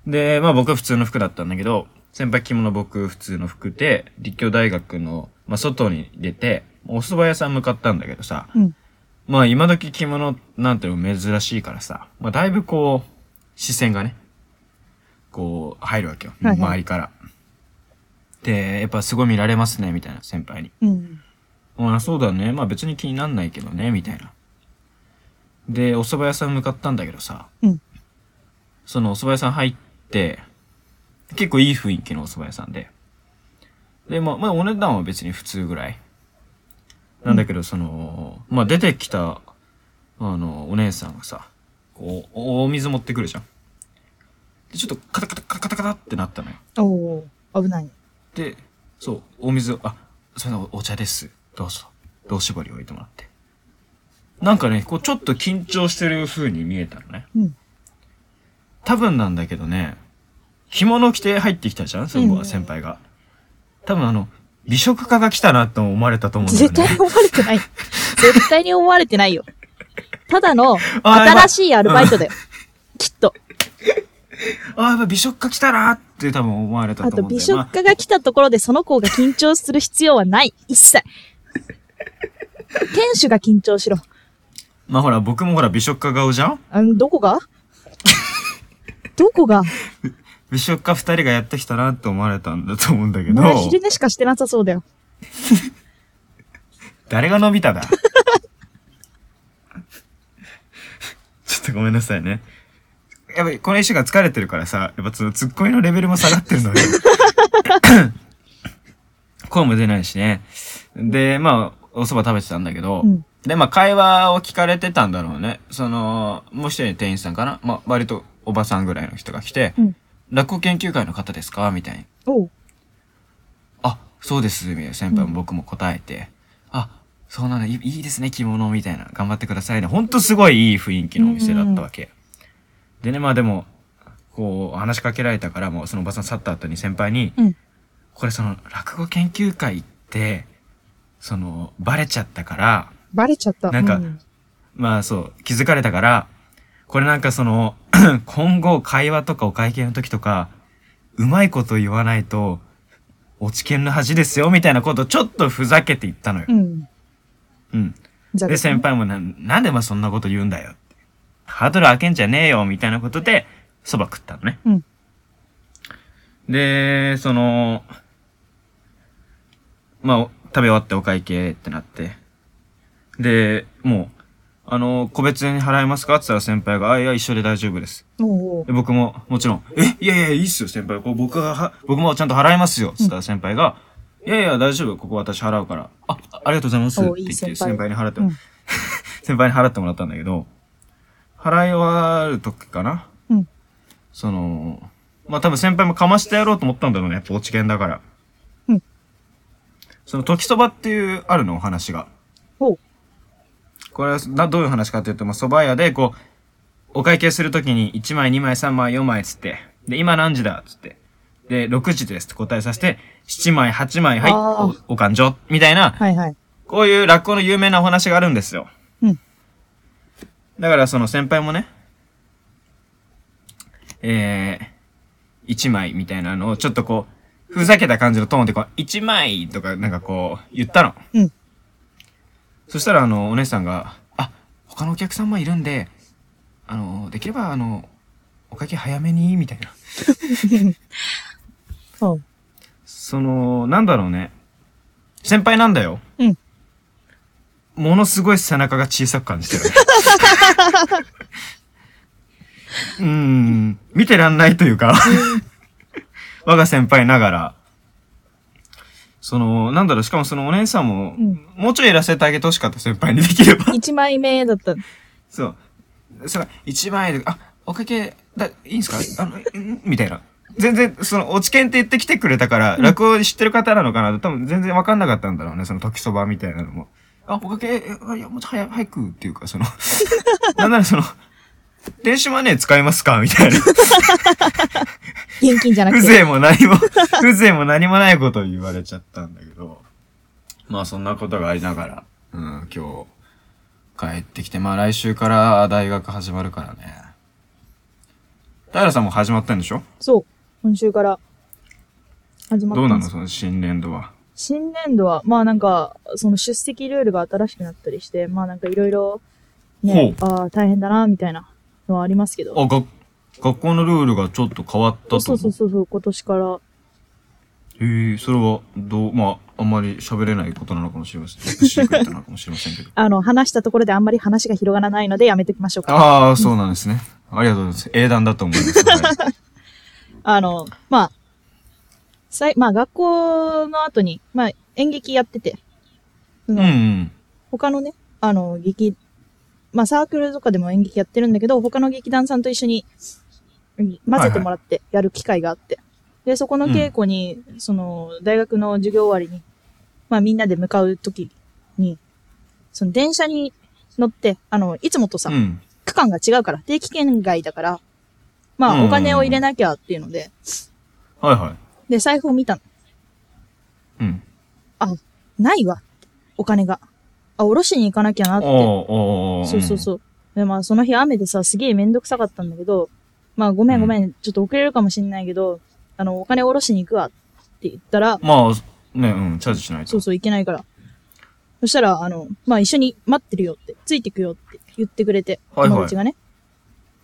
で、まあ、僕は普通の服だったんだけど、先輩着物僕普通の服で、立教大学の、まあ、外に出て、お蕎麦屋さん向かったんだけどさ、うん。まあ今時着物なんてのも珍しいからさ、まあだいぶこう、視線がね、こう入るわけよ。はいはい周りから。で、やっぱすごい見られますね、みたいな先輩に。うん。まあそうだね、まあ別に気になんないけどね、みたいな。で、お蕎麦屋さん向かったんだけどさ、うんそのお蕎麦屋さん入って、結構いい雰囲気のお蕎麦屋さんで。で、まあ、まあお値段は別に普通ぐらい。なんだけど、その、まあ出てきた、あの、お姉さんがさ、こう、おお水持ってくるじゃん。で、ちょっとカタカタカタカタカタってなったのよ。おー、危ない。で、そう、お水を、あ、それのお茶です。どうぞ。どう絞り置いてもらって。なんかね、こうちょっと緊張してる風に見えたのね。うん。多分なんだけどね、着物着て入ってきたじゃん？その先輩が。多分あの、美食家が来たなと思われたと思うんだよね。絶対に思われてない。絶対に思われてないよ。ただの、新しいアルバイトだよ。きっと。ああ、やっぱ美食家来たなって多分思われたあと、と思うんだよ美食家が来たところでその子が緊張する必要はない。一切。店主が緊張しろ。まあ、まあほら、僕もほら美食家顔じゃん？あの、どこが？どこが？美食家二人がやってきたなって思われたんだと思うんだけど。昼寝しかしてなさそうだよ。誰が伸びただ？ちょっとごめんなさいね。やっぱりこの一週間疲れてるからさ、やっぱそのツッコミのレベルも下がってるのよ。声も出ないしね。で、まあ、お蕎麦食べてたんだけど、うん。で、まあ、会話を聞かれてたんだろうね。その、もう一人の店員さんかなまあ、割とおばさんぐらいの人が来て、うん。落語研究会の方ですか？みたいに。あ、そうです、みたいな。先輩も僕も答えて、あ、そうなんだ、いいですね、着物、みたいな。頑張ってくださいね。ほんとすごいいい雰囲気のお店だったわけ。でね、まあでも、こう、話しかけられたから、もうそのおばさん去った後に先輩に、うん。これその、落語研究会って、その、バレちゃったから、バレちゃった。なんかうまあそう、気づかれたから、これなんかその、今後会話とかお会計の時とか、うまいこと言わないと、落ち券の恥ですよ、みたいなことをちょっとふざけて言ったのよ。うん。うん。で、先輩もな、なんでまあそんなこと言うんだよって。ハードル開けんじゃねえよ、みたいなことで、蕎麦食ったのね。うんで、その、まあ、食べ終わってお会計ってなって。で、もう、あの、個別に払いますか？って言ったら先輩が、あ、いや、一緒で大丈夫です。で、僕も、もちろん、え、いやいや、いいっすよ、先輩。こう僕がは、僕もちゃんと払いますよ。つったら先輩が、いやいや、大丈夫。ここ私払うから。あ、ありがとうございます。って言って、先輩に払っても、うん 先輩に払ってもらったんだけど、払い終わる時かな？うん。その、まあ、多分先輩もかましてやろうと思ったんだろうね。やっぱ落ち券だから。うん。その、時そばっていう、あるの、お話が。ほう。これはな、どういう話かっていうと、まあ、蕎麦屋で、こう、お会計するときに1枚、2枚、3枚、4枚つって、で、今何時だっつって。で、6時ですって答えさせて、7枚、8枚、はい、お、お勘定、みたいな、はいはい。こういう落語の有名なお話があるんですよ。うん。だからその先輩もね、えー、1枚みたいなのをちょっとこう、ふざけた感じのトーンでこう、1枚とかなんかこう、言ったの。うん。そしたらあの、お姉さんが、あ、他のお客さんもいるんで、あの、できればあの、お会計早めに、みたいな。そう。その、なんだろうね。先輩なんだよ。うん。ものすごい背中が小さく感じてるね。うーん、見てらんないというか、我が先輩ながら、その、なんだろう、しかもそのお姉さんも、うんもうちょいやらせてあげてほしかった先輩にできれば。1枚目だった。そう。それ一枚で、あ、おかけ、だ、いいんすか？あの、んみたいな。全然、その、落ち券って言ってきてくれたから、うん落語知ってる方なのかな？多分全然わかんなかったんだろうね、その時そばみたいなのも。あ、おかけ、えあいや、もうちょい早早くっていうか、その、なんならその、電子マネー使いますか？みたいな。現金じゃなくて。風情も何も、風情も何もないことを言われちゃったんだけど。まあそんなことがありながら、うん、今日、帰ってきて、まあ来週から大学始まるからね。平さんも始まったんでしょ？そう。今週から始まったどうなの？その新年度は。新年度は、まあなんか、その出席ルールが新しくなったりして、まあなんかいろいろ、ね、ああ、大変だな、みたいなのはありますけど。あ、が、学校のルールがちょっと変わったと。そうそうそうそう、今年から。へえ、それは、どう、まあ、あんまり喋れないことなのかもしれません。シークレットなのかもしれませんけど。あの、話したところであんまり話が広がらないのでやめときましょうか。ああ、そうなんですね。ありがとうございます。英断だと思います。はい あの、まあ、さい、まあ学校の後に、まあ演劇やってて、そのうんうん。他のね、あの、劇、まあサークルとかでも演劇やってるんだけど、他の劇団さんと一緒にうん混ぜてもらってやる機会があって。で、そこの稽古に、その、大学の授業終わりに、まあみんなで向かうときに、その電車に乗って、あの、いつもとさ、うん。区間が違うから、定期券外だから、まうんあお金を入れなきゃっていうので、はいはい。で、財布を見たの。うん。ないわお金が。あ、おろしに行かなきゃなって。そうそうそう。で、まあ、その日雨でさ、すげえめんどくさかったんだけど、まあ、ごめんごめん、ちょっと遅れるかもしんないけど、あの、お金おろしに行くわって言ったら、まあ、ね、うん、チャージしないと。そうそう、行けないから。そしたら、あの、まあ、一緒に待ってるよって、ついてくよって言ってくれて、はいはい友達がね。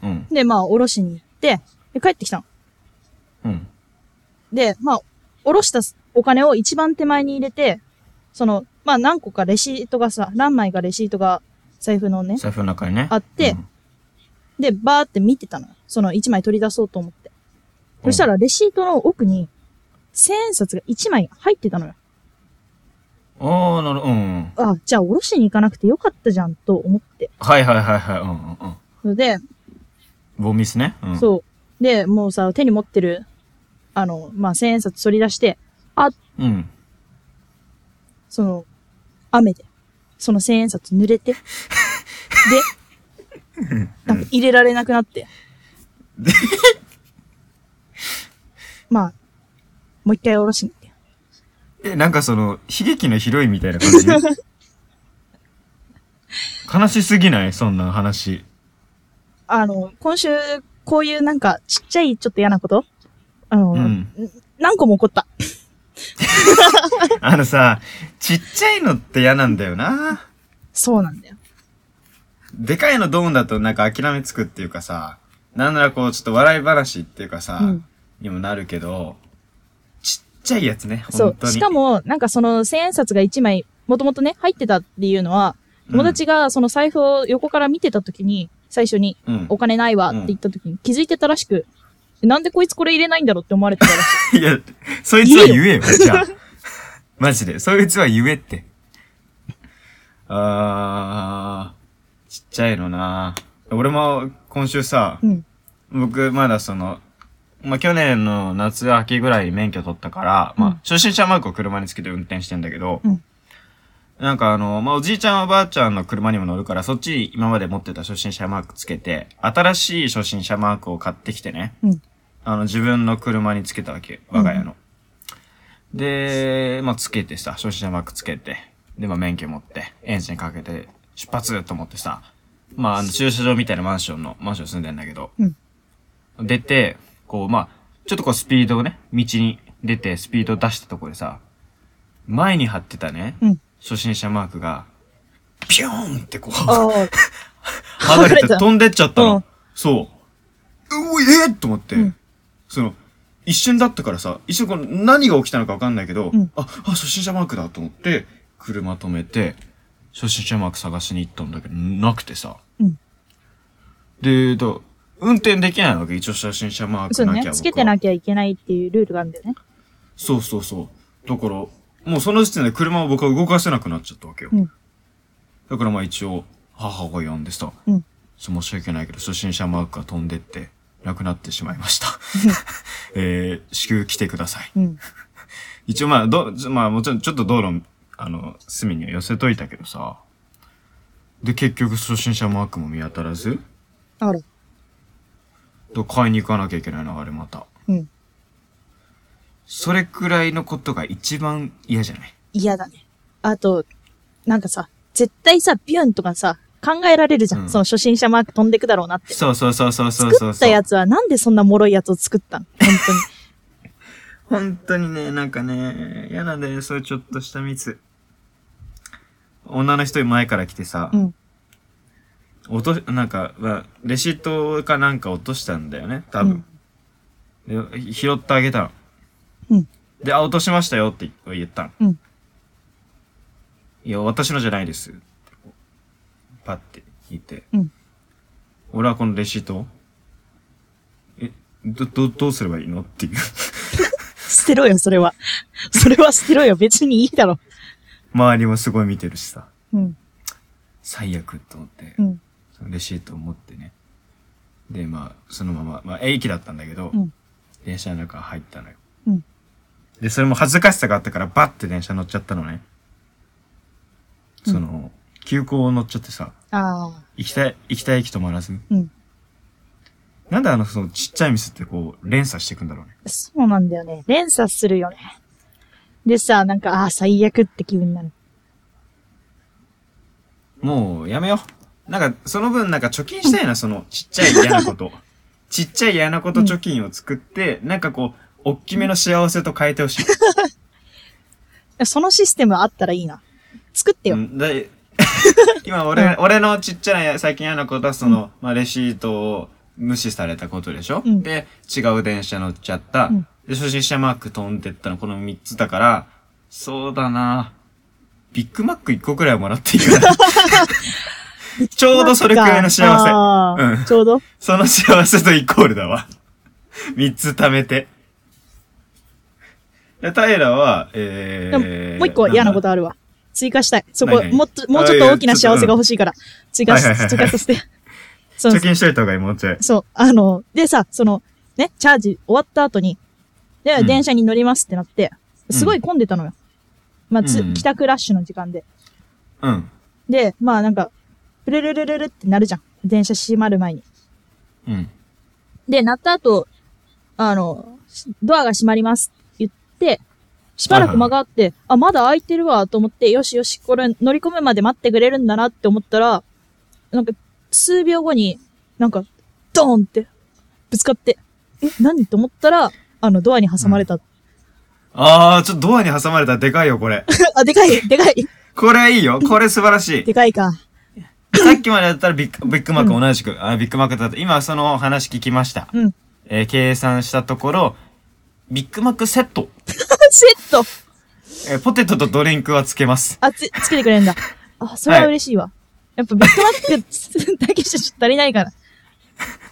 うん。で、まあ、おろしに行って、で、帰ってきたの。うん。で、まあ、おろしたお金を一番手前に入れて、その、まあ、何個かレシートがさ、何枚かレシートが財布のね、財布の中にね。あってうんで、バーって見てたのよ。その1枚取り出そうと思って。うんそしたら、レシートの奥に、千円札が1枚入ってたのよ。ああ、なるほど。うん。あ、じゃあ、おろしに行かなくてよかったじゃん、と思って。はいはいはいはい。うんうんうん。それで、ボミスね。うん。そう。で、もうさ、手に持ってる、あの、まあ、千円札取り出して、あ、うん。その、雨で、その千円札濡れて、で、なんか入れられなくなって。まあ、もう一回おろしに行って。え、なんかその、悲劇のヒロインみたいな感じ？悲しすぎない？そんな話。あの、今週、こういうなんか、ちっちゃいちょっと嫌なこと？あの、うん何個も起こった。あのさ、ちっちゃいのって嫌なんだよな。そうなんだよ。でかいのドーンだとなんか諦めつくっていうかさ、なんならこうちょっと笑い話っていうかさ、うんにもなるけど、ちっちゃいやつね、そう。しかも、なんかその千円札が1枚、もともとね、入ってたっていうのは、友達がその財布を横から見てた時に、最初に、うん、お金ないわって言った時に気づいてたらしく、なんでこいつこれ入れないんだろうって思われてたらしい。いや、そいつは言えよ、じゃあ。マジで。そいつは言えって。あー、ちっちゃいのな俺も今週さ、うん。僕まだその、まあ、去年の夏秋ぐらいに免許取ったから、まあうん、初心者マークを車につけて運転してんだけど、うんなんかあの、まあ、おじいちゃんおばあちゃんの車にも乗るから、そっちに今まで持ってた初心者マークつけて、新しい初心者マークを買ってきてね。うん。あの、自分の車につけたわけ。我が家の。で、まあ、つけてさ、初心者マークつけて、で、まあ、免許持って、エンジンかけて、出発と思ってさ、まあ、あの、駐車場みたいなマンションの、マンション住んでんだけど、うん。出て、こう、まあ、ちょっとこう、スピードをね、道に出て、スピード出したところでさ、前に貼ってたね、うん初心者マークが、ピューンってこう。離れて飛んでっちゃったの。うんそう。うおい、えー、と思って、うんその、一瞬だったからさ、一瞬この何が起きたのかわかんないけど、うんあ、あ、初心者マークだと思って、車止めて、初心者マーク探しに行ったんだけど、なくてさ。うんで、だ運転できないわけ、一応初心者マークなきゃ、ねつけてなきゃいけないっていうルールがあるんだよね。そうそうそう。だから、もうその時点で車を僕は動かせなくなっちゃったわけよ。うんだからまあ一応、母が呼んでさ、うん申し訳ないけど、初心者マークが飛んでって、なくなってしまいました。えー、至急来てください。うん。一応まあ、ど、まあもちろんちょっと道路、あの、隅には寄せといたけどさ、で、結局初心者マークも見当たらず、あら。で買いに行かなきゃいけないの、あれまた。うん。それくらいのことが一番嫌じゃない？嫌だね。あと、なんかさ、絶対さ、ビューンとかさ、考えられるじゃん。うんその初心者マーク飛んでくだろうなって。そうそうそうそうそうそう。作ったやつはなんでそんな脆いやつを作ったん本当に。本当にね、なんかね、嫌なんだよね、そういうちょっとしたミス。女の人前から来てさ、うん。落と、なんか、まあレシートかなんか落としたんだよね、多分。で拾ってあげたの。うんで、あ、落としましたよって言ったの。うんいや、私のじゃないです。パッて聞いて。うん俺はこのレシートを？え、ど、ど、どうすればいいの？っていう。捨てろよ、それは。それは捨てろよ。別にいいだろ。周りもすごい見てるしさ。うん。最悪と思って、うん。そのレシートを持ってね。で、まあ、そのまま、まあ、駅だったんだけど、うん電車の中入ったのよ。うんで、それも恥ずかしさがあったから、バッて電車乗っちゃったのね。その、急行乗っちゃってさ、ああ。行きたい、行きたい駅止まらず。うん。なんであの、そのちっちゃいミスってこう、連鎖していくんだろうね。そうなんだよね。連鎖するよね。でさ、なんか、ああ、最悪って気分になる。もう、やめよう。なんか、その分なんか貯金したいな、その、ちっちゃい嫌なこと。ちっちゃい嫌なこと貯金を作って、なんかこう、大きめの幸せと変えてほしい。そのシステムあったらいいな。作ってよ。うんだい 今俺、うん俺のちっちゃな最近嫌なことはその、まあレシートを無視されたことでしょ、うんで、違う電車乗っちゃった。うんで、初心者マーク飛んでったのこの3つだから、そうだなビッグマック1個くらいはもらっていいかな。ちょうどそれくらいの幸せ。あーうんちょうどその幸せとイコールだわ。3つ貯めて。で、平は、えでー、ももう一個嫌なこととあるわ。追加したい。そこ、もっと、もうちょっと大きな幸せが欲しいから、追加し追加させて。そう貯金しといた方がいい、もうちょい。そう。あの、でさ、その、ね、チャージ終わった後に、で、うん電車に乗りますってなって、すごい混んでたのよ。まあ、つ、うん帰宅ラッシュの時間で。うん。で、まあなんか、プルルルルルってなるじゃん。電車閉まる前に。うん。で、鳴った後、あの、ドアが閉まりますしばらく間があって、あ、まだ開いてるわと思って、よしよし、これ乗り込むまで待ってくれるんだなって思ったら、なんか、数秒後に、なんか、ドーンって、ぶつかって、え、何と思ったら、あの、ドアに挟まれた。あー、ちょっとドアに挟まれたらでかいよ、これ。あ、でかい、でかい、これいいよ。これ素晴らしい。でかいか。さっきまでだったらビッグビッグマック同じく、あビッグマックだった。今その話聞きました。うん。えー計算したところ、ビッグマックセット。セットえーポテトとドリンクはつけます。あ、つ、つけてくれるんだ。あ、それは嬉しいわ。やっぱビッグマックだけじゃちょっと足りないから。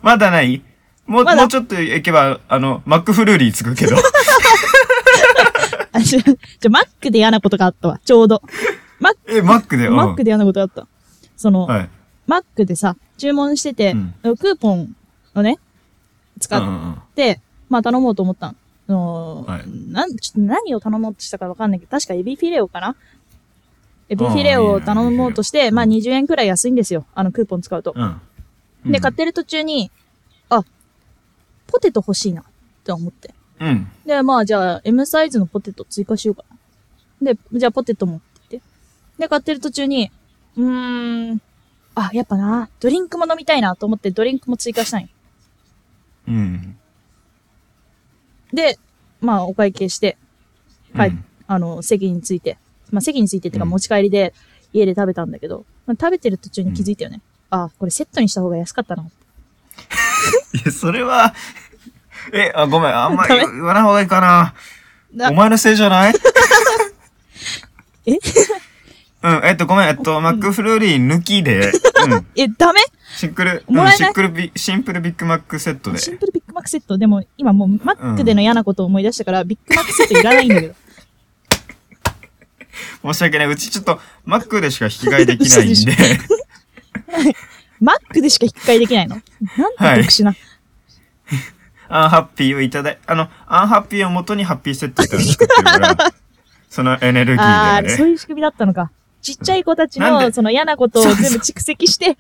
まだない？もう、まだ？もうちょっと行けば、あの、マックフルーリーつくけど。あ、ちょ、ちょ、マックで嫌なことがあったわ。ちょうど。マッえ、マックで、うんマックで嫌なことがあった。その、はい。マックでさ、注文してて、うんクーポンをね、使うんうっんうん。て、まあ頼もうと思ったの。あのはいなん、ちょっと何を頼もうとしたかわかんないけど、確かエビフィレオかな？エビフィレオを頼もうとして、まあ20円くらい安いんですよ。あのクーポン使うと。うん。で、うん買ってる途中に、あ、ポテト欲しいな。って思って。うん。で、まあじゃあ M サイズのポテト追加しようかな。で、じゃあポテト持ってって。で、買ってる途中に、うーん、あ、やっぱな、ドリンクも飲みたいなと思ってドリンクも追加したんよ。うん。で、まあお会計して、はい。うんあの、席について、まあ席についてっていうかうん。持ち帰りで家で食べたんだけど、まあ、食べてる途中に気づいたよね。あ、これセットにした方が安かったな。いや、それは、え、あ、ごめん、あんまり言わない方がいいかな。なお前のせいじゃない？え？うん、えっと、ごめん、えっと、マックフルーリー抜きで、うん、え、ダメ？シンプル、うん、もらえない？シンプルビ、シンプルビッグマックセットで。シンプルビッグマックセット。でも今もうマックでの嫌なことを思い出したから、ビッグマックセットいらないんだけど。申し訳ない。うちちょっと、マックでしか引き換えできないん嘘でで。マックでしか引き換えできないの？なんて特殊な。アンハッピーをいただい、あの、アンハッピーを元にハッピーセットってのを作ってるから、そのエネルギああー、ーでね。そういう仕組みだったのか。ちっちゃい子たちなんで？のその嫌なことを全部蓄積して、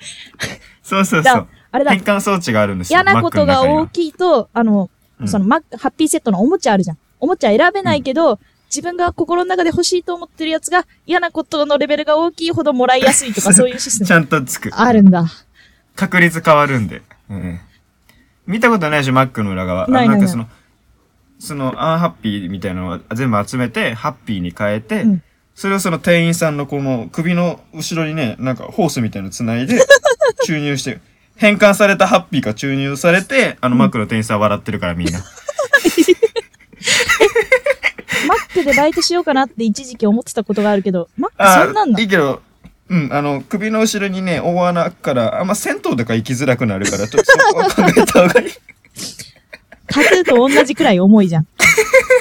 そうそうそだう。あれだ変、換装置があるんですよ。嫌なことが大い。きいと、あの、うんそのマハッピーセットのおもちゃあるじゃん。おもちゃ選べないけど、自分が心の中で欲しいと思ってるやつが嫌なことのレベルが大きいほどもらいやすいとかそういうシステムちゃんとつく。あるんだ。確率変わるんで。うん。見たことないでしょ、マックの裏側。ないないんかその、その、アンハッピーみたいなのを全部集めて、ハッピーに変えて、うんそれをその店員さんのこの首の後ろにね、なんかホースみたいなの繋いで、注入して、変換されたハッピーが注入されて、あのマックの店員さん笑ってるからみんな。マックでバイトしようかなって一時期思ってたことがあるけど、マックあそんなんだいいけど、うん、あの、首の後ろにね、大穴開くから、あんま銭湯とか行きづらくなるから、ちょっとそこは考えた方がいい。タトゥーと同じくらい重いじゃん。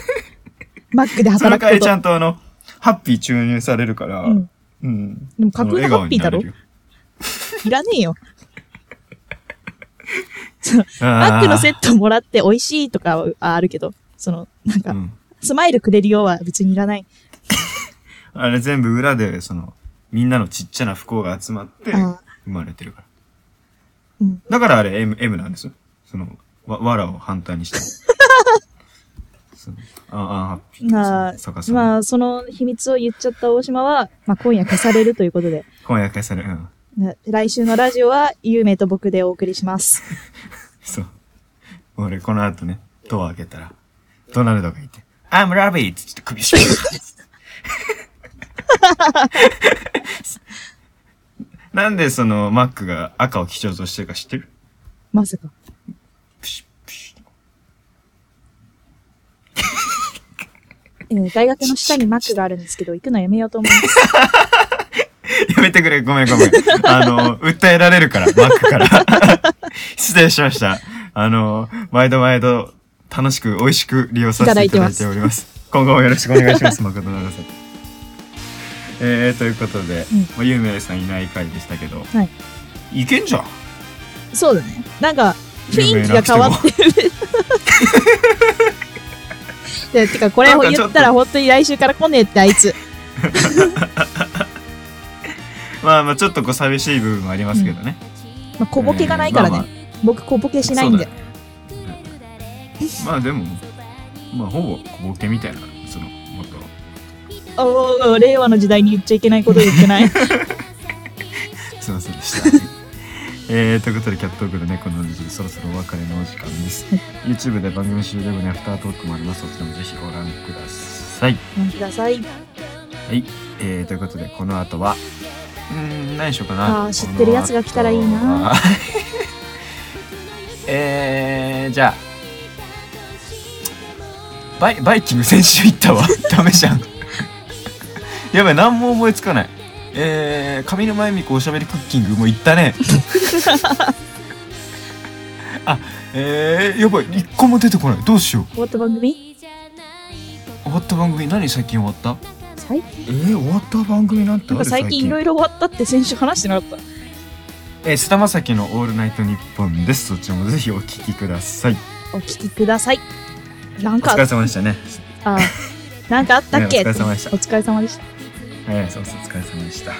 マックでその働くこと。代わりちゃんとあの、ハッピー注入されるから、うん。うん。でも架空のハッピーだろ？いらねえよ。顔になるよマックのセッットもらって美味しいとかはあるけど、その、なんか、うん。スマイルくれるようは別にいらない。あれ全部裏で、その、みんなのちっちゃな不幸が集まって、あ生まれてるから。うん。だからあれ M, M なんですよ。その、わ、わらを反対にした。ああ。まあその秘密を言っちゃった大島は、まあ今夜消されるということで、今夜消される。うん。な来週のラジオは、ゆうめいと僕でお送りします。そう。俺、この後ね、ドア開けたら、ドナルドがいて、I'm Rabbit! って首絞める。なんでそのマックが赤を基調としてるか知ってる？まさか。プシュプシえー大学の下にマックがあるんですけど、行くのやめようと思います。ュ やめてくれ、ごめんごめん。あの、訴えられるから、マックから。失礼しました。あの、毎度毎度、楽しく美味しく利用させていただいております。今後もよろしくお願いします、誠永さん。えー、ということで、うんまあ、ゆうめいさんいない回でしたけど、はい。いけんじゃん。そうだね。なんか、雰囲気が変わってる。でてか、これを言ったら本当に来週から来ねえってあいつ。まあまあちょっとこう寂しい部分もありますけどね。まあ、小ボケがないからね。まあ僕小ボケしないんで。まあでも、まあほぼ小ボケみたいな、その、もっと、おー令和の時代に言っちゃいけないこと言ってない？すいませんでした。えー、ということで、キャットオークの猫の話、そろそろお別れのお時間です。YouTube で番組終了後にアフタートークもあります。そちらもぜひご覧ください。ごめんください。はい。えー、ということで、この後は、うーん、何しようかな。あー知ってるやつが来たらいいな。えー、じゃあ、バイ、バイキング先週行ったわ。ダメじゃん。やばい、何も思いつかない。えー、上沼恵美子おしゃべりクッキングも行ったね。あ、えー、やばい、一個も出てこない。どうしよう。終わった番組？終わった番組？何最近終わった？最近？えー、終わった番組なんてなんか最近いろいろ終わったって先週話してなかった。えー、菅田将暉の「オールナイトニッポン」ですそちらもぜひお聞きくださいお聞きください。なんおか疲、れ様でしたねあ、なんかあったっけ？ねお疲れ様でしたお疲れ様でした。えー、そうそうお疲れ様でした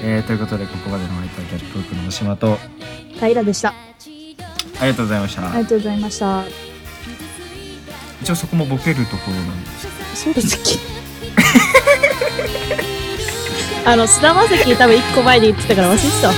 えー、ということでここまでのお相手はキャットトークの大島と平でした。ありがとうございましたありがとうございました。一応そこもボケるところなんですそうだったっけあの、菅田将暉多分一個前で言ってたから忘れてたわ。